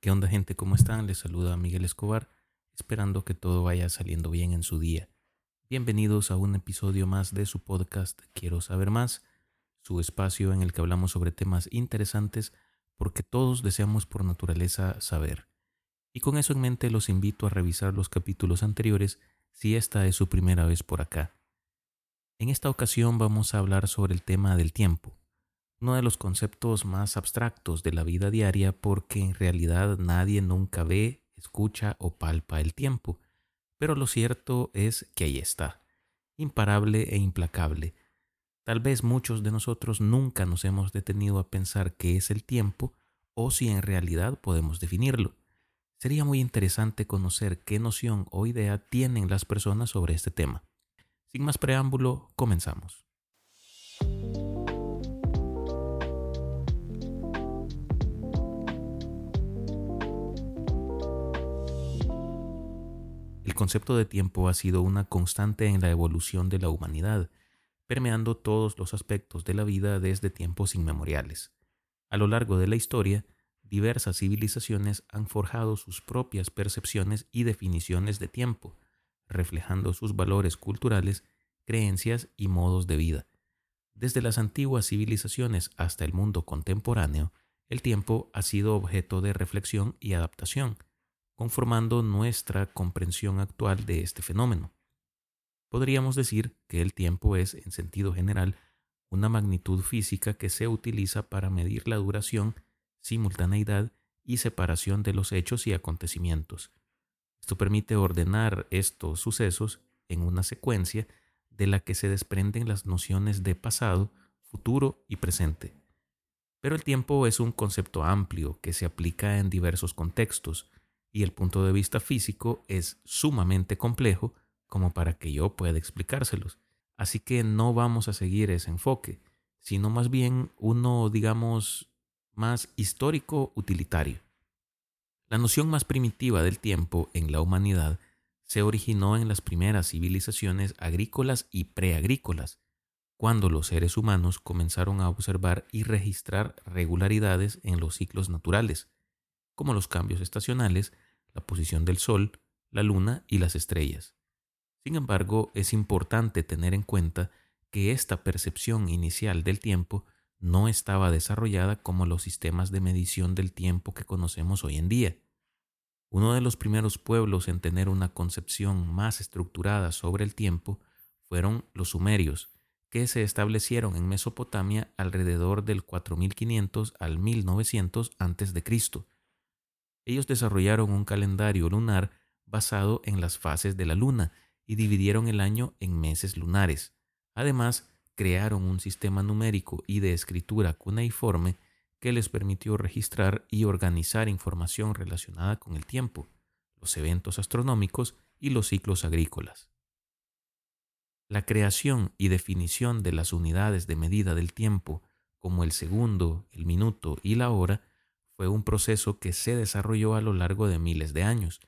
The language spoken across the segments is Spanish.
¿Qué onda gente? ¿Cómo están? Les saluda Miguel Escobar, esperando que todo vaya saliendo bien en su día. Bienvenidos a un episodio más de su podcast Quiero saber más, su espacio en el que hablamos sobre temas interesantes porque todos deseamos por naturaleza saber. Y con eso en mente los invito a revisar los capítulos anteriores si esta es su primera vez por acá. En esta ocasión vamos a hablar sobre el tema del tiempo uno de los conceptos más abstractos de la vida diaria porque en realidad nadie nunca ve, escucha o palpa el tiempo. Pero lo cierto es que ahí está, imparable e implacable. Tal vez muchos de nosotros nunca nos hemos detenido a pensar qué es el tiempo o si en realidad podemos definirlo. Sería muy interesante conocer qué noción o idea tienen las personas sobre este tema. Sin más preámbulo, comenzamos. Concepto de tiempo ha sido una constante en la evolución de la humanidad, permeando todos los aspectos de la vida desde tiempos inmemoriales. A lo largo de la historia, diversas civilizaciones han forjado sus propias percepciones y definiciones de tiempo, reflejando sus valores culturales, creencias y modos de vida. Desde las antiguas civilizaciones hasta el mundo contemporáneo, el tiempo ha sido objeto de reflexión y adaptación, conformando nuestra comprensión actual de este fenómeno. Podríamos decir que el tiempo es, en sentido general, una magnitud física que se utiliza para medir la duración, simultaneidad y separación de los hechos y acontecimientos. Esto permite ordenar estos sucesos en una secuencia de la que se desprenden las nociones de pasado, futuro y presente. Pero el tiempo es un concepto amplio que se aplica en diversos contextos, y el punto de vista físico es sumamente complejo como para que yo pueda explicárselos. Así que no vamos a seguir ese enfoque, sino más bien uno, digamos, más histórico utilitario. La noción más primitiva del tiempo en la humanidad se originó en las primeras civilizaciones agrícolas y preagrícolas, cuando los seres humanos comenzaron a observar y registrar regularidades en los ciclos naturales, como los cambios estacionales, la posición del Sol, la Luna y las estrellas. Sin embargo, es importante tener en cuenta que esta percepción inicial del tiempo no estaba desarrollada como los sistemas de medición del tiempo que conocemos hoy en día. Uno de los primeros pueblos en tener una concepción más estructurada sobre el tiempo fueron los sumerios, que se establecieron en Mesopotamia alrededor del 4500 al 1900 a.C. Ellos desarrollaron un calendario lunar basado en las fases de la luna y dividieron el año en meses lunares. Además, crearon un sistema numérico y de escritura cuneiforme que les permitió registrar y organizar información relacionada con el tiempo, los eventos astronómicos y los ciclos agrícolas. La creación y definición de las unidades de medida del tiempo, como el segundo, el minuto y la hora, fue un proceso que se desarrolló a lo largo de miles de años,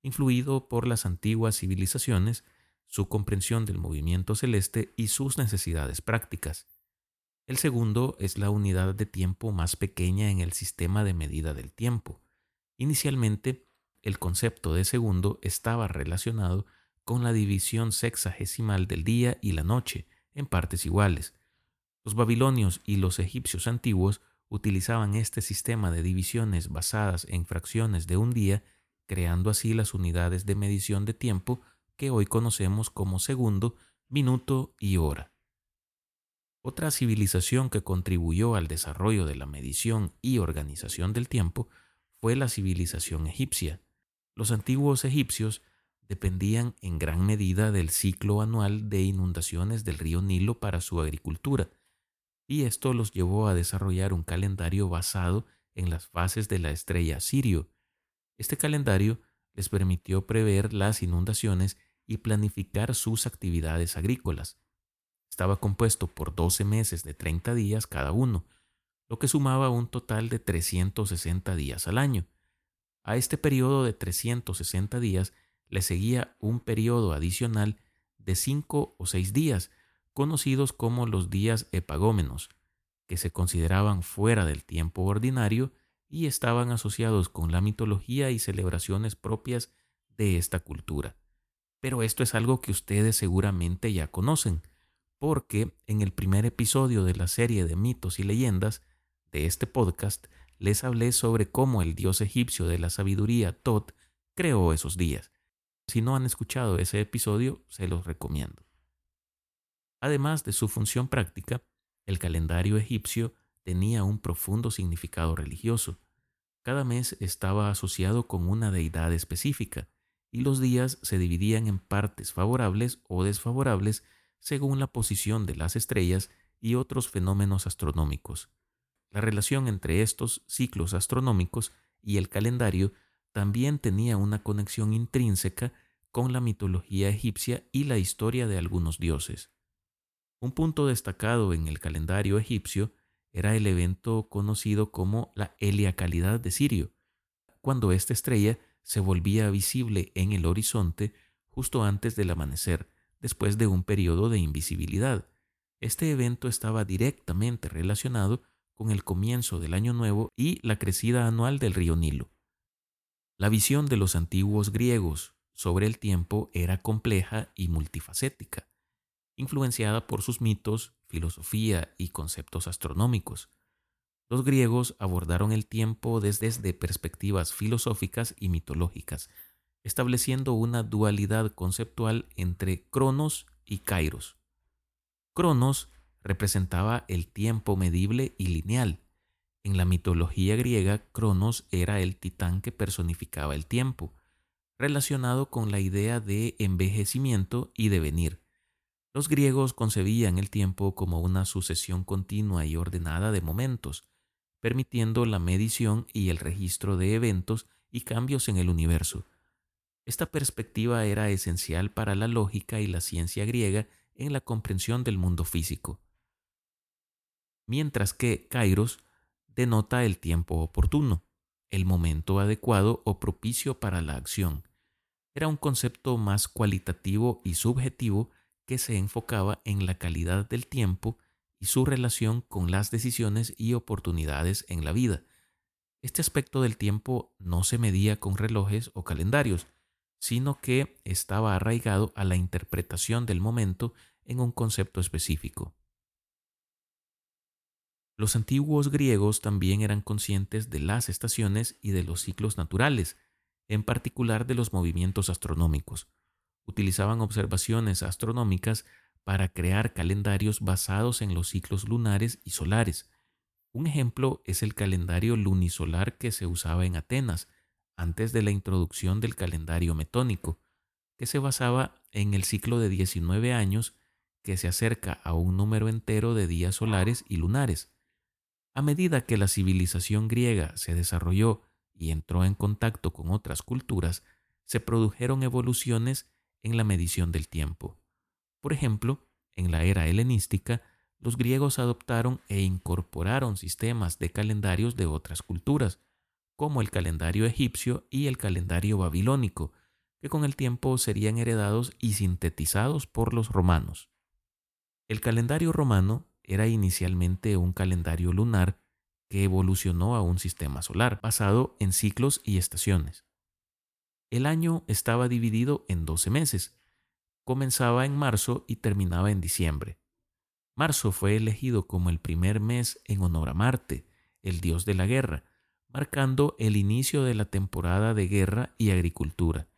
influido por las antiguas civilizaciones, su comprensión del movimiento celeste y sus necesidades prácticas. El segundo es la unidad de tiempo más pequeña en el sistema de medida del tiempo. Inicialmente, el concepto de segundo estaba relacionado con la división sexagesimal del día y la noche en partes iguales. Los babilonios y los egipcios antiguos utilizaban este sistema de divisiones basadas en fracciones de un día, creando así las unidades de medición de tiempo que hoy conocemos como segundo, minuto y hora. Otra civilización que contribuyó al desarrollo de la medición y organización del tiempo fue la civilización egipcia. Los antiguos egipcios dependían en gran medida del ciclo anual de inundaciones del río Nilo para su agricultura, y esto los llevó a desarrollar un calendario basado en las fases de la estrella Sirio. Este calendario les permitió prever las inundaciones y planificar sus actividades agrícolas. Estaba compuesto por 12 meses de 30 días cada uno, lo que sumaba un total de 360 días al año. A este periodo de 360 días le seguía un periodo adicional de 5 o 6 días, conocidos como los días epagómenos, que se consideraban fuera del tiempo ordinario y estaban asociados con la mitología y celebraciones propias de esta cultura. Pero esto es algo que ustedes seguramente ya conocen, porque en el primer episodio de la serie de mitos y leyendas de este podcast les hablé sobre cómo el dios egipcio de la sabiduría Tot creó esos días. Si no han escuchado ese episodio, se los recomiendo. Además de su función práctica, el calendario egipcio tenía un profundo significado religioso. Cada mes estaba asociado con una deidad específica, y los días se dividían en partes favorables o desfavorables según la posición de las estrellas y otros fenómenos astronómicos. La relación entre estos ciclos astronómicos y el calendario también tenía una conexión intrínseca con la mitología egipcia y la historia de algunos dioses. Un punto destacado en el calendario egipcio era el evento conocido como la heliacalidad de Sirio, cuando esta estrella se volvía visible en el horizonte justo antes del amanecer, después de un periodo de invisibilidad. Este evento estaba directamente relacionado con el comienzo del año nuevo y la crecida anual del río Nilo. La visión de los antiguos griegos sobre el tiempo era compleja y multifacética, influenciada por sus mitos, filosofía y conceptos astronómicos. Los griegos abordaron el tiempo desde, perspectivas filosóficas y mitológicas, estableciendo una dualidad conceptual entre Cronos y Kairos. Cronos representaba el tiempo medible y lineal. En la mitología griega, Cronos era el titán que personificaba el tiempo, relacionado con la idea de envejecimiento y devenir. Los griegos concebían el tiempo como una sucesión continua y ordenada de momentos, permitiendo la medición y el registro de eventos y cambios en el universo. Esta perspectiva era esencial para la lógica y la ciencia griega en la comprensión del mundo físico. Mientras que Kairos denota el tiempo oportuno, el momento adecuado o propicio para la acción. Era un concepto más cualitativo y subjetivo que se enfocaba en la calidad del tiempo y su relación con las decisiones y oportunidades en la vida. Este aspecto del tiempo no se medía con relojes o calendarios, sino que estaba arraigado a la interpretación del momento en un concepto específico. Los antiguos griegos también eran conscientes de las estaciones y de los ciclos naturales, en particular de los movimientos astronómicos. Utilizaban observaciones astronómicas para crear calendarios basados en los ciclos lunares y solares. Un ejemplo es el calendario lunisolar que se usaba en Atenas antes de la introducción del calendario metónico, que se basaba en el ciclo de 19 años que se acerca a un número entero de días solares y lunares. A medida que la civilización griega se desarrolló y entró en contacto con otras culturas, se produjeron evoluciones en la medición del tiempo. Por ejemplo, en la era helenística, los griegos adoptaron e incorporaron sistemas de calendarios de otras culturas, como el calendario egipcio y el calendario babilónico, que con el tiempo serían heredados y sintetizados por los romanos. El calendario romano era inicialmente un calendario lunar que evolucionó a un sistema solar basado en ciclos y estaciones. El año estaba dividido en 12 meses, comenzaba en marzo y terminaba en diciembre. Marzo fue elegido como el primer mes en honor a Marte, el dios de la guerra, marcando el inicio de la temporada de guerra y agricultura.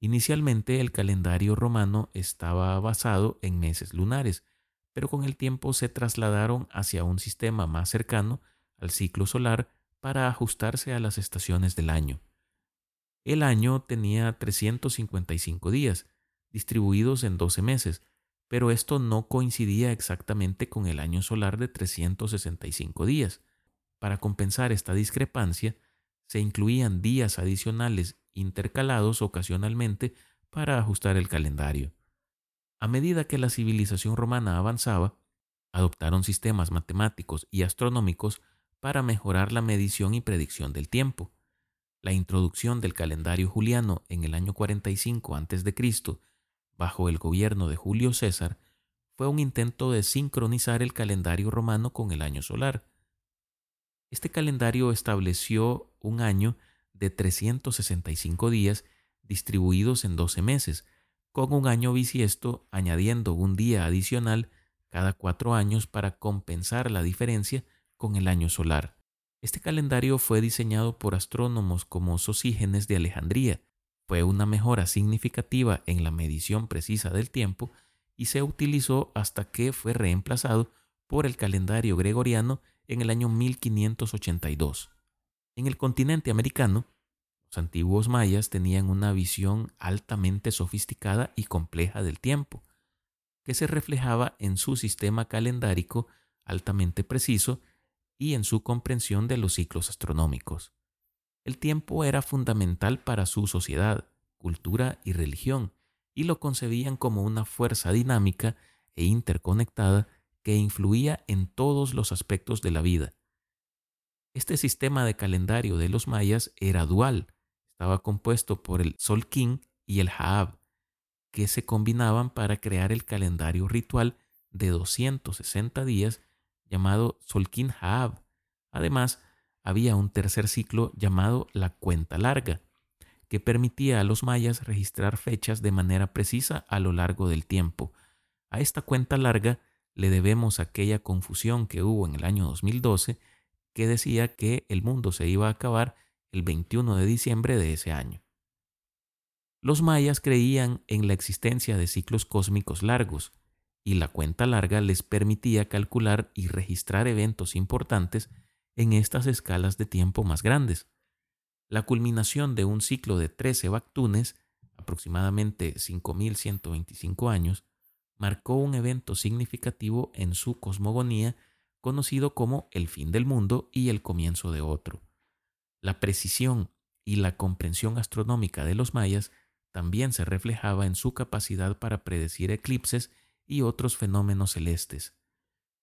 Inicialmente el calendario romano estaba basado en meses lunares, pero con el tiempo se trasladaron hacia un sistema más cercano al ciclo solar para ajustarse a las estaciones del año. El año tenía 355 días, distribuidos en 12 meses, pero esto no coincidía exactamente con el año solar de 365 días. Para compensar esta discrepancia, se incluían días adicionales intercalados ocasionalmente para ajustar el calendario. A medida que la civilización romana avanzaba, adoptaron sistemas matemáticos y astronómicos para mejorar la medición y predicción del tiempo. La introducción del calendario juliano en el año 45 a.C bajo el gobierno de Julio César, fue un intento de sincronizar el calendario romano con el año solar. Este calendario estableció un año de 365 días distribuidos en 12 meses, con un año bisiesto añadiendo un día adicional cada cuatro años para compensar la diferencia con el año solar. Este calendario fue diseñado por astrónomos como Sosígenes de Alejandría. Fue una mejora significativa en la medición precisa del tiempo y se utilizó hasta que fue reemplazado por el calendario gregoriano en el año 1582. En el continente americano, los antiguos mayas tenían una visión altamente sofisticada y compleja del tiempo, que se reflejaba en su sistema calendárico altamente preciso y en su comprensión de los ciclos astronómicos. El tiempo era fundamental para su sociedad, cultura y religión, y lo concebían como una fuerza dinámica e interconectada que influía en todos los aspectos de la vida. Este sistema de calendario de los mayas era dual, estaba compuesto por el Solkin y el Haab, que se combinaban para crear el calendario ritual de 260 días llamado Solkin Haab. Además, había un tercer ciclo llamado la cuenta larga, que permitía a los mayas registrar fechas de manera precisa a lo largo del tiempo. A esta cuenta larga le debemos aquella confusión que hubo en el año 2012 que decía que el mundo se iba a acabar el 21 de diciembre de ese año. Los mayas creían en la existencia de ciclos cósmicos largos, y la cuenta larga les permitía calcular y registrar eventos importantes en estas escalas de tiempo más grandes. La culminación de un ciclo de 13 bactunes, aproximadamente 5.125 años, marcó un evento significativo en su cosmogonía conocido como el fin del mundo y el comienzo de otro. La precisión y la comprensión astronómica de los mayas también se reflejaba en su capacidad para predecir eclipses y otros fenómenos celestes.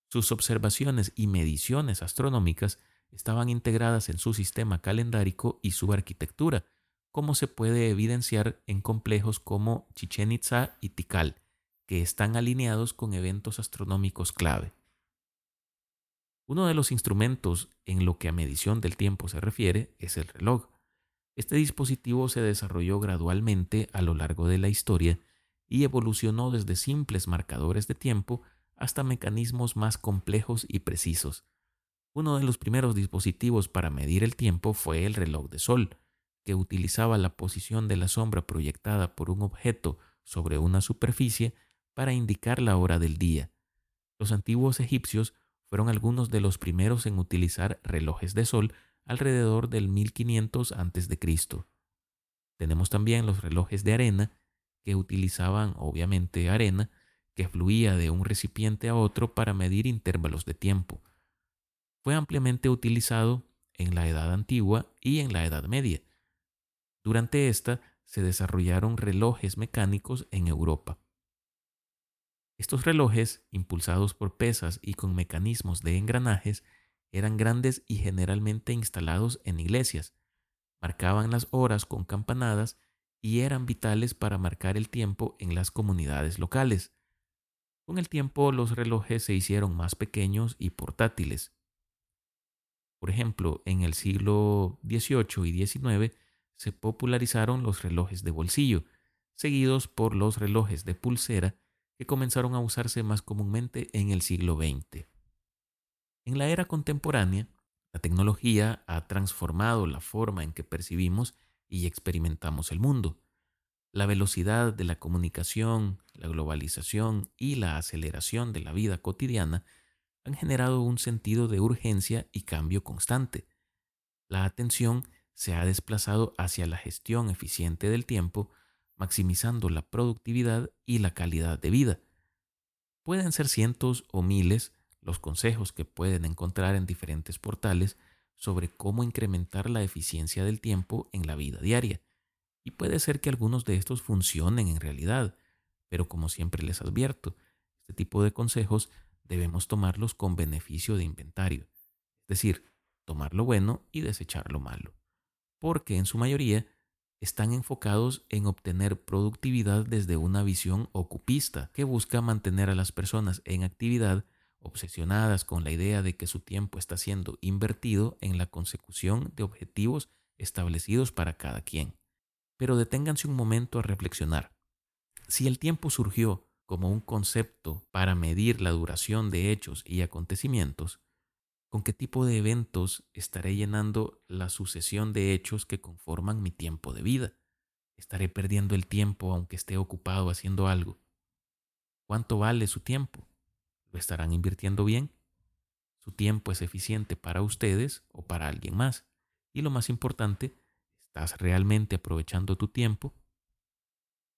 Sus observaciones y mediciones astronómicas estaban integradas en su sistema calendárico y su arquitectura, como se puede evidenciar en complejos como Chichen Itza y Tikal, que están alineados con eventos astronómicos clave. Uno de los instrumentos en lo que a medición del tiempo se refiere es el reloj. Este dispositivo se desarrolló gradualmente a lo largo de la historia y evolucionó desde simples marcadores de tiempo hasta mecanismos más complejos y precisos. Uno de los primeros dispositivos para medir el tiempo fue el reloj de sol, que utilizaba la posición de la sombra proyectada por un objeto sobre una superficie para indicar la hora del día. Los antiguos egipcios fueron algunos de los primeros en utilizar relojes de sol alrededor del 1500 a.C. Tenemos también los relojes de arena, que utilizaban obviamente arena que fluía de un recipiente a otro para medir intervalos de tiempo. Fue ampliamente utilizado en la Edad Antigua y en la Edad Media. Durante esta se desarrollaron relojes mecánicos en Europa. Estos relojes, impulsados por pesas y con mecanismos de engranajes, eran grandes y generalmente instalados en iglesias. Marcaban las horas con campanadas y eran vitales para marcar el tiempo en las comunidades locales. Con el tiempo los relojes se hicieron más pequeños y portátiles. Por ejemplo, en el siglo XVIII y XIX se popularizaron los relojes de bolsillo, seguidos por los relojes de pulsera que comenzaron a usarse más comúnmente en el siglo XX. En la era contemporánea, la tecnología ha transformado la forma en que percibimos y experimentamos el mundo. La velocidad de la comunicación, la globalización y la aceleración de la vida cotidiana han generado un sentido de urgencia y cambio constante. La atención se ha desplazado hacia la gestión eficiente del tiempo maximizando la productividad y la calidad de vida. Pueden ser cientos o miles los consejos que pueden encontrar en diferentes portales sobre cómo incrementar la eficiencia del tiempo en la vida diaria. Y puede ser que algunos de estos funcionen en realidad, pero como siempre les advierto, este tipo de consejos debemos tomarlos con beneficio de inventario, es decir, tomar lo bueno y desechar lo malo, porque en su mayoría están enfocados en obtener productividad desde una visión ocupista que busca mantener a las personas en actividad obsesionadas con la idea de que su tiempo está siendo invertido en la consecución de objetivos establecidos para cada quien. Pero deténganse un momento a reflexionar. Si el tiempo surgió como un concepto para medir la duración de hechos y acontecimientos, ¿con qué tipo de eventos estaré llenando la sucesión de hechos que conforman mi tiempo de vida? ¿Estaré perdiendo el tiempo aunque esté ocupado haciendo algo? ¿Cuánto vale su tiempo? ¿Lo estarán invirtiendo bien? ¿Su tiempo es eficiente para ustedes o para alguien más? Y lo más importante, ¿estás realmente aprovechando tu tiempo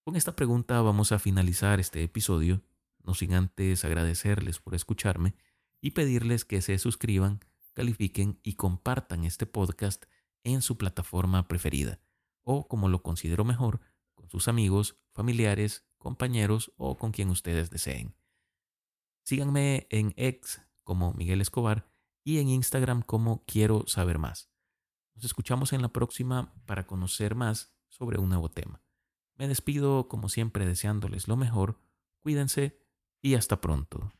con esta pregunta vamos a finalizar este episodio, no sin antes agradecerles por escucharme y pedirles que se suscriban, califiquen y compartan este podcast en su plataforma preferida o como lo considero mejor, con sus amigos, familiares, compañeros o con quien ustedes deseen. Síganme en X como Miguel Escobar y en Instagram como Quiero Saber Más. Nos escuchamos en la próxima para conocer más sobre un nuevo tema. Me despido como siempre deseándoles lo mejor, cuídense y hasta pronto.